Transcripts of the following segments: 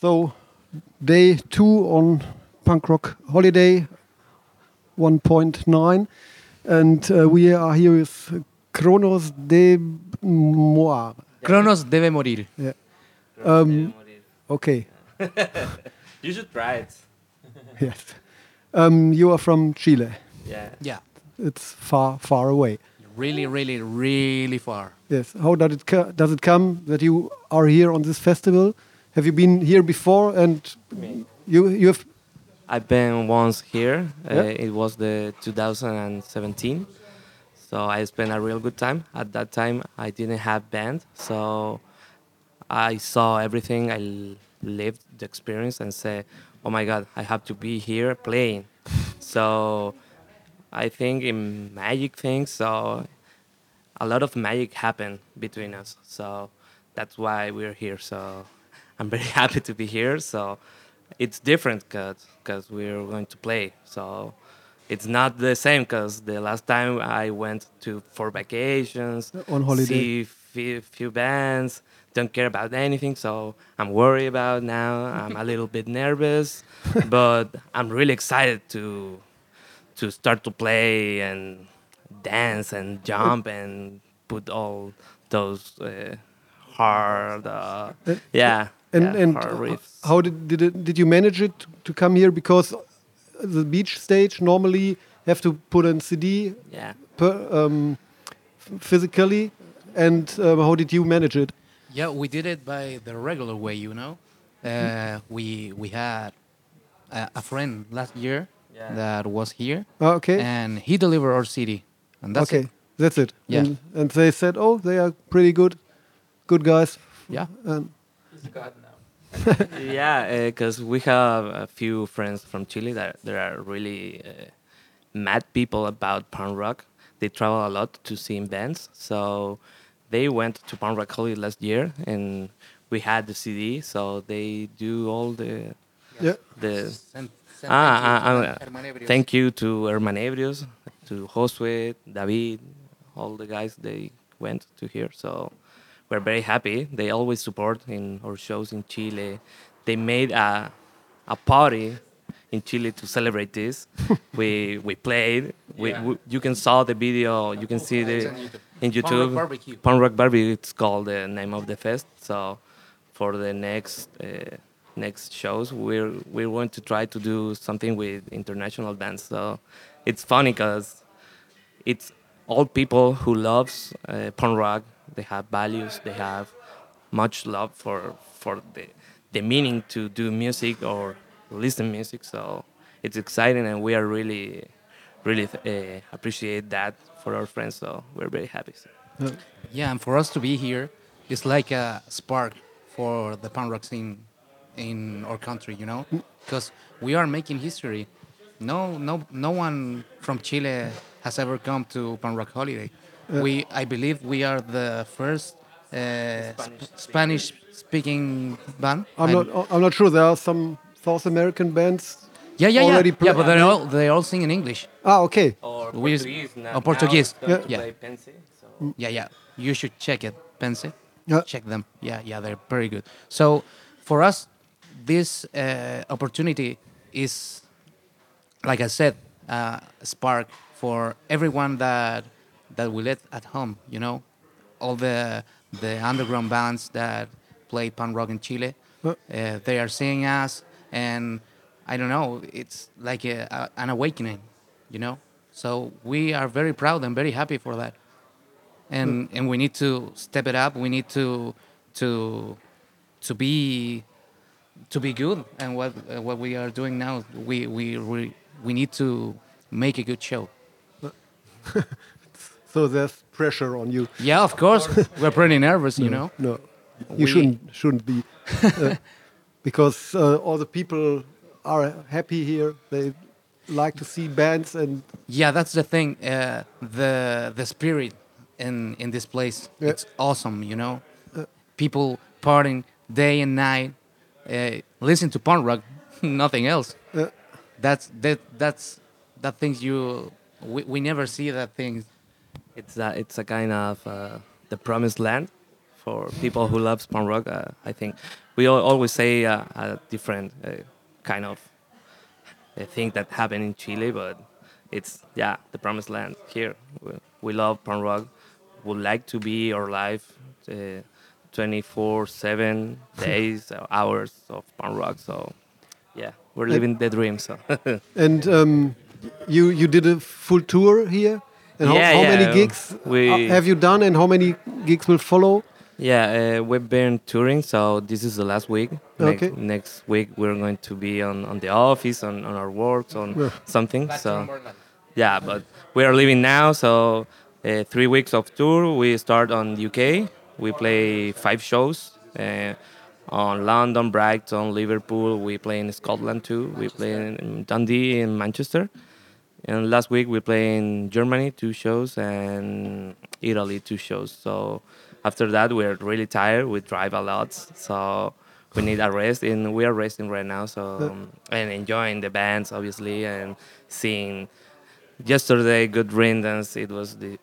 So, day two on Punk Rock Holiday 1.9. And uh, we are here with Cronos de Moir. Cronos debe morir. Um, okay, You should try it. yes. Um, you are from Chile. Yeah. Yeah. It's far, far away. Really, really, really far. Yes. How does it does it come that you are here on this festival? Have you been here before? And you you have I've been once here. Uh, it was the 2017. So I spent a real good time. At that time, I didn't have band, so I saw everything. I lived the experience and said, "Oh my God, I have to be here playing." so I think in magic things, so a lot of magic happened between us. So that's why we're here. So I'm very happy to be here. So it's different because we're going to play. So it's not the same because the last time I went to for vacations, On holiday. see few, few bands, don't care about anything. So I'm worried about now. I'm a little bit nervous, but I'm really excited to to start to play and dance and jump and put all those uh, hard, uh, Uh, yeah, and yeah, and hard h- how did did it, did you manage it to, to come here? Because the beach stage normally have to put on CD yeah. per, um, physically, and um, how did you manage it? Yeah, we did it by the regular way, you know. Uh, we we had a, a friend last year Yeah. that was here, Ah, okay, and he delivered our CD, and that's okay, it. that's it. Yeah. And, and they said, oh, they are pretty good, good guys. Yeah. And yeah, because we have a few friends from Chile that, that are really uh, mad people about punk rock. They travel a lot to see bands, so they went to punk rock holiday last year, and we had the CD. So they do all the yeah, the. Send- send Ah, thank ah, you to ah, Herman Ebrios. thank you to Hermanebrios, to Josue, David, all the guys they went to here. So we're very happy. They always support in our shows in Chile. They made a a party in Chile to celebrate this. we we played. We, Yeah. we you can saw the video. You can see the in Punk Rock YouTube. Barbecue. Punk Rock Barbie. It's called the name of the fest. So for the next uh, next shows, we're we're going to try to do something with international bands. So it's funny because it's all people who loves uh, punk rock. They have values. They have much love for for the the meaning to do music or listen to music. So it's exciting, and we are really really uh, appreciate that for our friends. So we're very happy. Yeah, and for us to be here is like a spark for the punk rock scene in our country, you know, because we are making history. No, no, no one from Chile has ever come to punk rock holiday. We, I believe, we are the first uh, Spanish speaking band. I'm And- not I'm not sure. There are some South American bands. Yeah, yeah, already yeah. yeah, but they all they all sing in English. Ah, okay. Or We use- Portuguese. now- or Portuguese. now Yeah. Yeah. Pense, so. Yeah, yeah. You should check it, Pense. Yeah. Check them. Yeah, yeah, they're very good. So for us, this uh, opportunity is, like I said, uh, a spark for everyone that that we let at home. You know, all the the underground bands that play punk rock in Chile. Uh. They are seeing us, and I don't know. It's like a, a, an awakening. You know. So we are very proud and very happy for that and and we need to step it up. We need to to to be to be good. And what uh, what we are doing now, we we we, we need to make a good show. So there's pressure on you. Yeah, of course, we're pretty nervous, you know. No, you We- shouldn't shouldn't be, uh, because uh, all the people are happy here. They like to see bands and Yeah, that's the thing. Uh, the the spirit in in this place, Yeah. it's awesome. You know, people partying day and night, uh, listen to punk rock, nothing else. uh, That's that that's that things you we, we never see that things. It's a, it's a kind of uh, the promised land for people who love punk rock. Uh, I think we al- always say uh, a different uh, kind of uh, thing that happened in Chile, but it's yeah the promised land here. We, we love punk rock. Would like to be our life. Uh, 24/7 days, uh, hours of punk rock. So, yeah, we're living the dream. So, And um, you you did a full tour here. And how, Yeah, how many yeah, gigs we- uh, have you done, and how many gigs will follow? Yeah, uh, we've been touring, so this is the last week. Next, Okay. next week we're going to be on, on the office, on, on our works, on Yeah. something. So yeah, but we are leaving now. So uh, three weeks of tour. We start on UK. We play five shows uh, on London, Brighton, Liverpool. We play in Scotland too. We play in Dundee, in Manchester. And last week we play in Germany two shows and Italy two shows. So after that we're really tired. We drive a lot, so we need a rest. And we are resting right now. So and enjoying the bands obviously and seeing. Yesterday, Good Riddance. It was the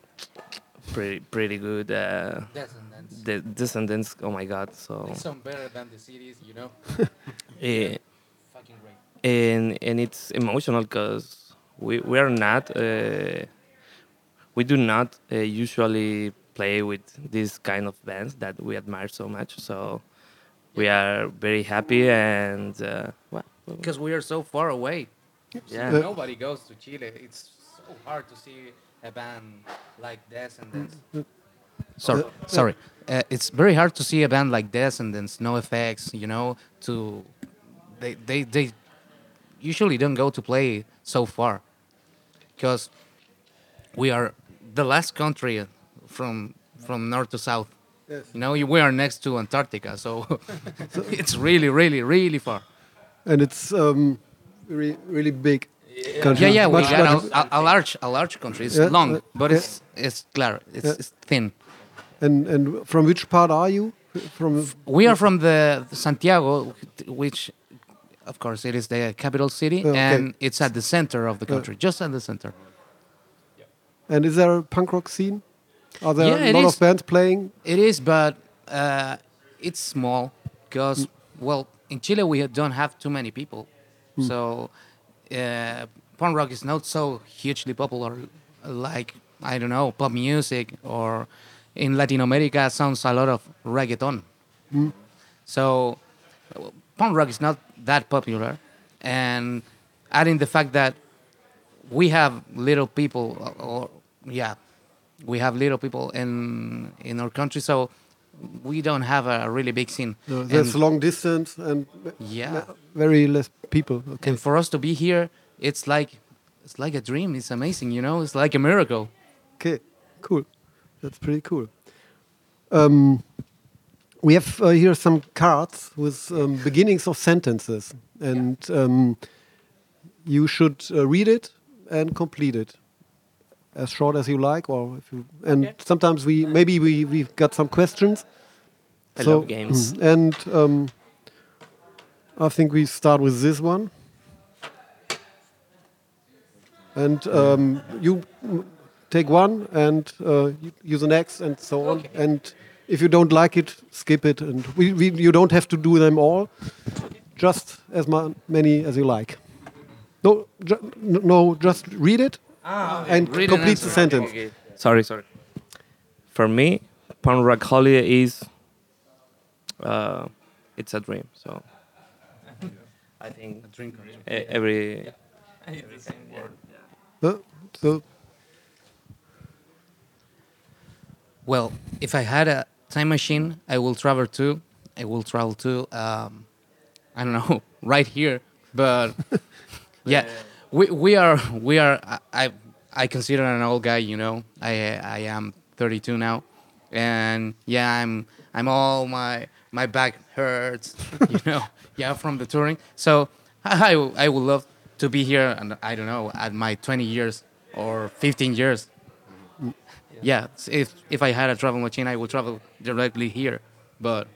pretty pretty good. Uh, Descendents. the Descendents. Oh my God! So They sound better than the cities, you know. eh, Fucking great. and and it's emotional because we we are not uh, we do not uh, usually play with these kind of bands that we admire so much so we are very happy and uh, Because we are so far away. yeah Nobody goes to Chile. It's so hard to see a band like this Descendents. Sorry, sorry. Uh, it's very hard to see a band like Descendents, No Effects. You know, to they they they usually don't go to play so far because we are the last country from from north to south. Yes. You know, we are next to Antarctica, so it's really, really, really far. And it's um, really really big. country. Yeah, yeah, we got a, a, large, a large country. It's Yeah, long, uh, but yeah. it's it's clear. It's, Yeah. it's thin. And and from which part are you? From We are from the Santiago, which, of course, it is the capital city, Okay. and it's at the center of the country, just at the center. and is there a punk rock scene? Are there Yeah, a lot is. of bands playing? It is, but uh, it's small because, well, in Chile we don't have too many people, so uh, punk rock is not so hugely popular like I don't know pop music or in Latin America sounds a lot of reggaeton. So uh, punk rock is not that popular, and adding the fact that we have little people, or, or yeah, we have little people in in our country, so we don't have a really big scene. No, there's and, long distance and yeah, very less people. Okay. and for us to be here, it's like it's like a dream. It's amazing, you know. It's like a miracle. Okay, cool. That's pretty cool. Um, we have uh, here some cards with um, beginnings of sentences, and um, you should uh, read it and complete it as short as you like, or if you. And sometimes we maybe we we've got some questions. I love games. mm, And um, I think we start with this one. And um, you take one and uh, you use the next and so on. And if you don't like it, skip it. And we, we, you don't have to do them all, just as ma- many as you like. No, ju- no, just read it and Read and complete the answer. sentence. sorry sorry for me punk rock holiday is uh, it's a dream so i think every Uh, so Well, if I had a time machine, I will travel to. I will travel to. Um, I don't know, right here. But yeah, we we are we are. I I- I consider an old guy. You know, I I am 32 now, and yeah, I'm I'm all my my back hurts. You know, yeah, from the touring. So I I would love to be here, and I don't know, at my 20 years or 15 years yeah, if if I had a travel machine, I would travel directly here, but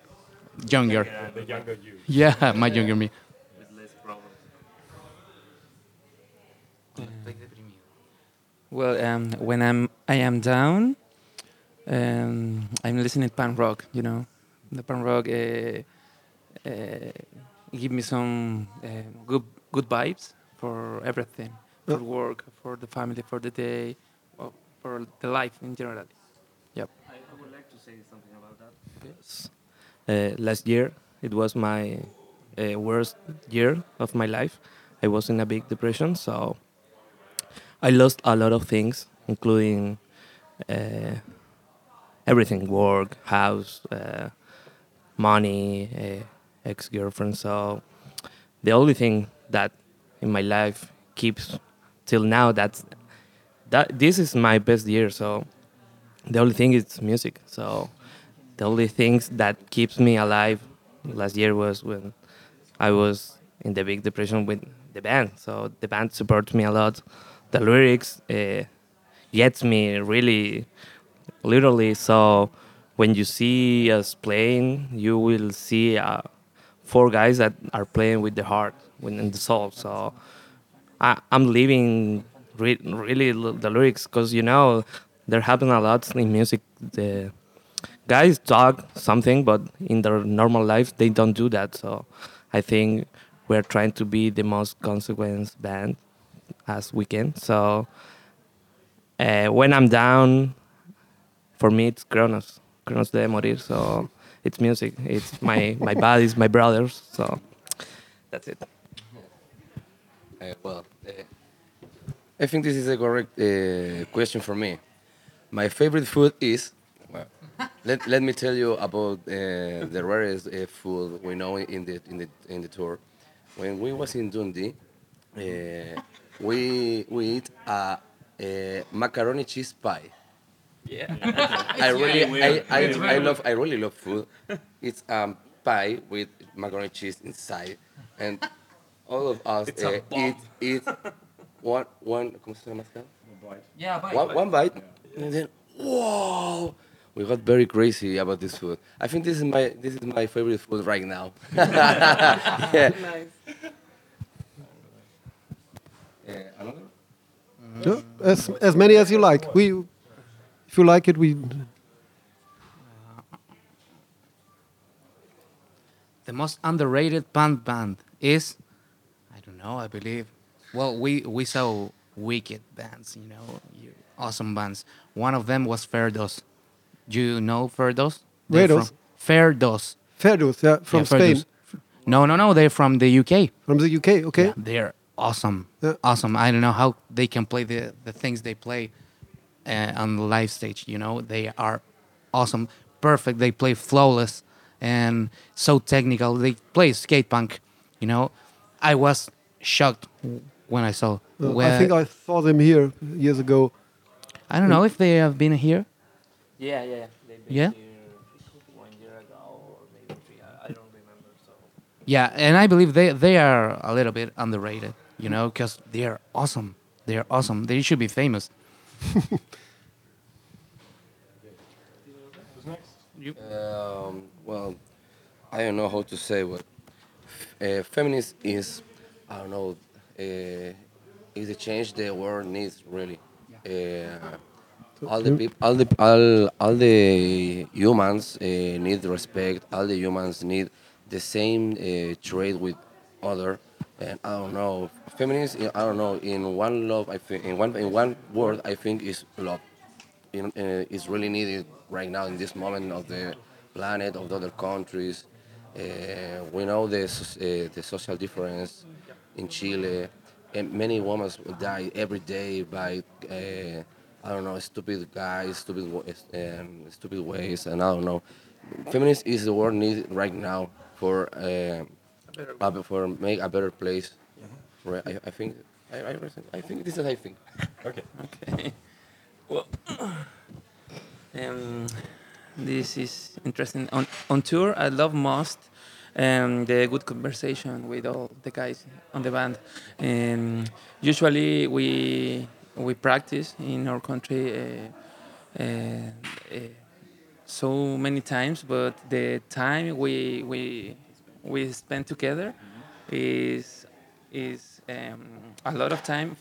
younger. The younger you. Yeah, my younger me. Well, um, when I'm I am down, Um, I'm listening punk rock. You know, the punk rock uh, uh, give me some uh, good good vibes for everything, for work, for the family, for the day, or for the life in general. Yep. I, I would like to say something about that. Yes. Uh, last year, it was my uh, worst year of my life. I was in a big depression, so I lost a lot of things, including uh, everything work, house, uh, money, uh, ex girlfriend. So the only thing that in my life keeps till now that's that this is my best year so the only thing is music. So the only things that keeps me alive last year was when i was in the big depression with the band. So the band supports me a lot. The lyrics uh, gets me really literally. So when you see us playing you will see uh, four guys that are playing with the heart with the soul. So I, i'm living re- really the lyrics because you know there happen a lot in music. The guys talk something but in their normal life they don't do that. So i think we're trying to be the most consequence band as we can. So uh, when i'm down for me it's Cronos. Cronos de Morir. So it's music. It's my my buddies my brothers. So that's it. Uh, well, uh, I think this is a correct uh, question for me. My favorite food is. Well, let, let me tell you about uh, the rarest uh, food we know in the in the in the tour. When we was in Dundee, uh, we we eat a, a macaroni cheese pie. Yeah. I really, I, I, I love, I really love food. It's um pie with macaroni cheese inside, and all of us uh, eat eat one one. ¿Cómo se llama? acá? Yeah, bye. One, one bite, and then whoa, we got very crazy about this food. I think this is my this is my favorite food right now. yeah. Uh, another? Yeah, as as many as you like. We, if you like it, we. The most underrated punk band is, I don't know. I believe. Well, we we saw wicked bands, you know, you, awesome bands. One of them was Fair Do's. Do you know Fair Do's? They're Fair Do's? Ferdos. Fair Do's, yeah, from Yeah, Spain, Fair Do's. No, no, no. They're from the UK. from the UK. Okay. Yeah, they're awesome. Yeah. Awesome. I don't know how they can play the, the things they play uh, on the live stage. You know, they are awesome. Perfect. They play flawless and so technical. They play skate punk. You know, I was shocked when I saw. Uh, when- I think I saw them here years ago. I don't know if they have been here. Yeah, yeah, yeah. They've been Yeah? here one year ago or maybe three. I, I don't remember. So Yeah, and I believe they they are a little bit underrated. You know, because they are awesome. They are awesome. They should be famous. Um, well, I don't know how to say what uh, feminist is. I don't know. Uh, is the change the world needs really. Uh, all the people, all the all, all the humans uh, need respect. All the humans need the same uh, trade with other. And I don't know, feminist. I don't know. In one love, I think in one in one word, I think is love in, uh, is really needed right now in this moment of the planet of the other countries. Uh, we know the uh, the social difference in Chile, and many women die every day by uh, I don't know stupid guys, stupid wa- um, stupid ways, and I don't know. Feminist is the word needed right now for uh, for make a better place. Right, I, I think I, I, I think this is I think. Okay. Okay. Well, um, this is interesting. On on tour, I love most um, the good conversation with all the guys on the band. And usually we we practice in our country uh, uh, uh, so many times, but the time we we we spend together is is um, a lot of time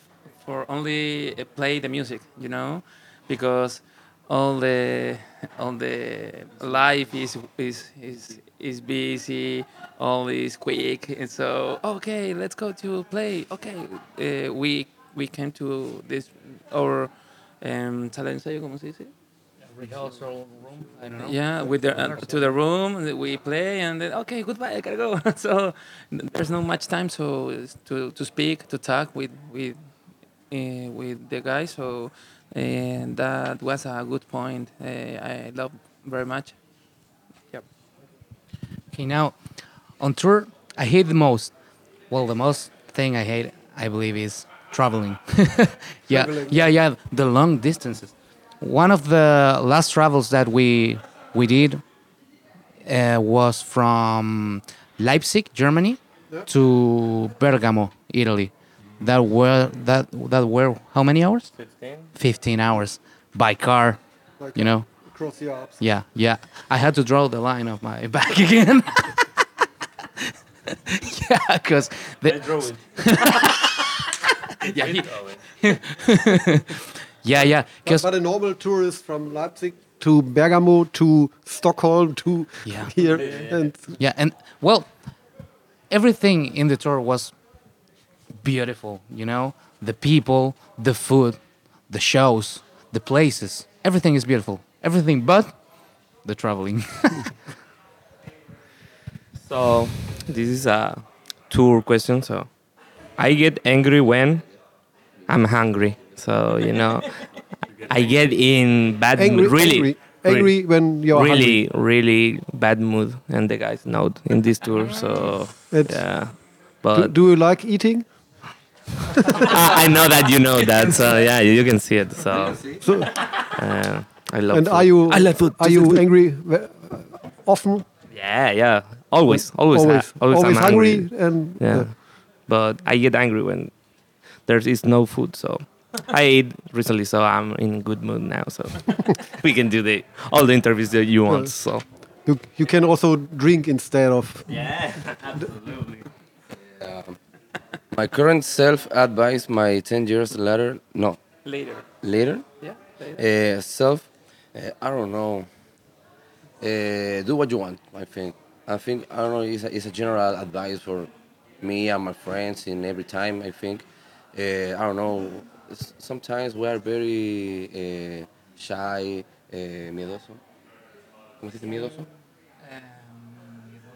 for only uh, play the music, you know, because all the all the life is is is is busy, all is quick, and so okay, let's go to play. Okay, uh, we we came to this our um, ensayo, ¿cómo se dice? Rehearsal room. I don't know. Yeah, with the, uh, to the room we play, and then okay, goodbye, I gotta go. so there's not much time so to to speak, to talk with with uh, with the guys. So and that was a good point. Uh, I love very much. Yep. Okay, now on tour, I hate the most. Well, the most thing I hate, I believe, is traveling. yeah, Traveling. yeah, yeah. The long distances. One of the last travels that we we did uh, was from Leipzig, Germany, to Bergamo, Italy. That were that that were how many hours? 15. 15 hours by car. Like You know. across the Alps. Yeah, yeah. I had to draw the line of my back again. yeah, because yeah, he- yeah, yeah. But, Because but a normal tourist from Leipzig to Bergamo to Stockholm to Yeah. here, and yeah, and well, everything in the tour was beautiful. You know, the people, the food, the shows, the places. Everything is beautiful. Everything but the traveling. So this is a tour question. So I get angry when I'm hungry. So you know, I get in bad angry, mood. Really, angry, re- angry when you're really, really bad mood, and the guys know in this tour. So It's- yeah, but Do, do you like eating? I, I know that you know that. So yeah, you can see it. So So, uh, I love. and food. are you I love food. are you angry often? Yeah, yeah. Always, always, always, ha- always, I'm hungry, and Yeah. uh, But I get angry when there is no food. So I ate recently, so I'm in good mood now. So we can do the all the interviews that you want. So you, you can also drink instead of yeah, absolutely. My current self advice, my 10 years later, no, Later. later, Yeah. Later. uh, self, uh, I don't know. Uh, do what you want, I think. I think, I don't know, it's a, it's a general advice for me and my friends in every time, I think. Uh, I don't know, sometimes we are very uh, shy, uh, miedoso. ¿Cómo se dice miedoso?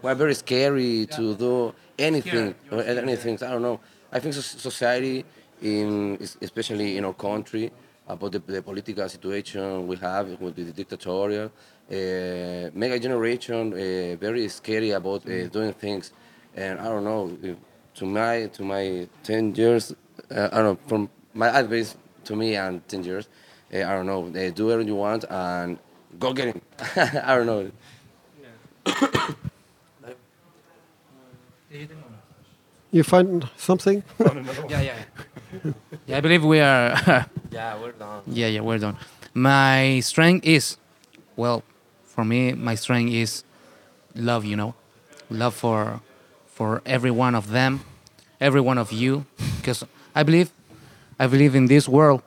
we're very scary to do anything or anything. I don't know. I think society, in especially in our country, about the, the political situation we have with the dictatorial, uh, make a generation uh, very scary about uh, doing things. And I don't know. To my to my ten years, uh, I don't know. From my advice to me and ten years, uh, I don't know. Uh, do whatever you want and go get him. I don't know. you find something. yeah, yeah. Yeah, I believe we are. Yeah, we're done. yeah, yeah, we're done. My strength is, well, for me, my strength is love. You know, love for for every one of them, every one of you, because I believe, I believe in this world,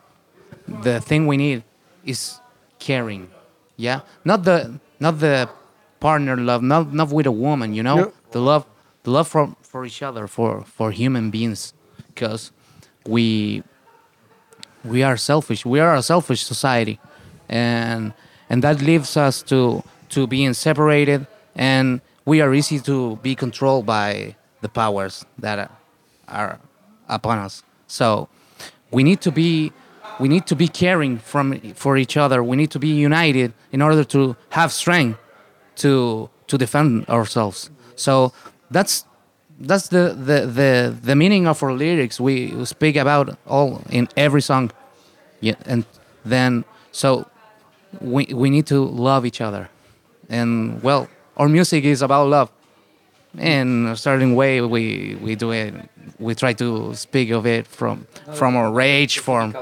the thing we need is caring. Yeah, not the not the partner love, not not with a woman. You know, Yeah. the love, the love for for each other, for for human beings, because we we are selfish. We are a selfish society, and and that leaves us to to being separated, and we are easy to be controlled by the powers that are upon us. So we need to be we need to be caring from for each other. We need to be united in order to have strength to to defend ourselves. So that's that's the, the, the, the meaning of our lyrics. We speak about all in every song. Yeah, and then so we we need to love each other. And well, our music is about love. In a certain way we, we do it we try to speak of it from from our rage form.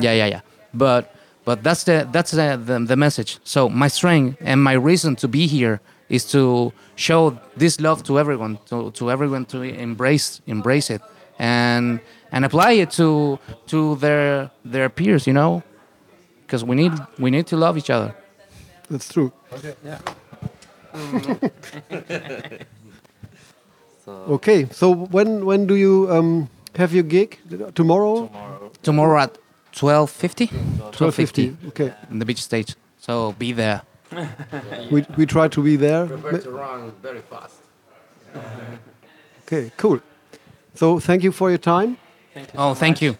Yeah, yeah, yeah. But but that's the that's the, the the message. So my strength and my reason to be here is to show this love to everyone, to, to everyone to embrace embrace it and and apply it to to their their peers, you know, because we need we need to love each other. That's true. Okay. Yeah. So Okay, so when when do you um, have your gig? Tomorrow? tomorrow. Tomorrow at 12:50. 12.50. Okay. in the beach stage. So be there. We, we try to be there. Prepare to run very fast. Okay, cool. So thank you for your time. Oh, thank you.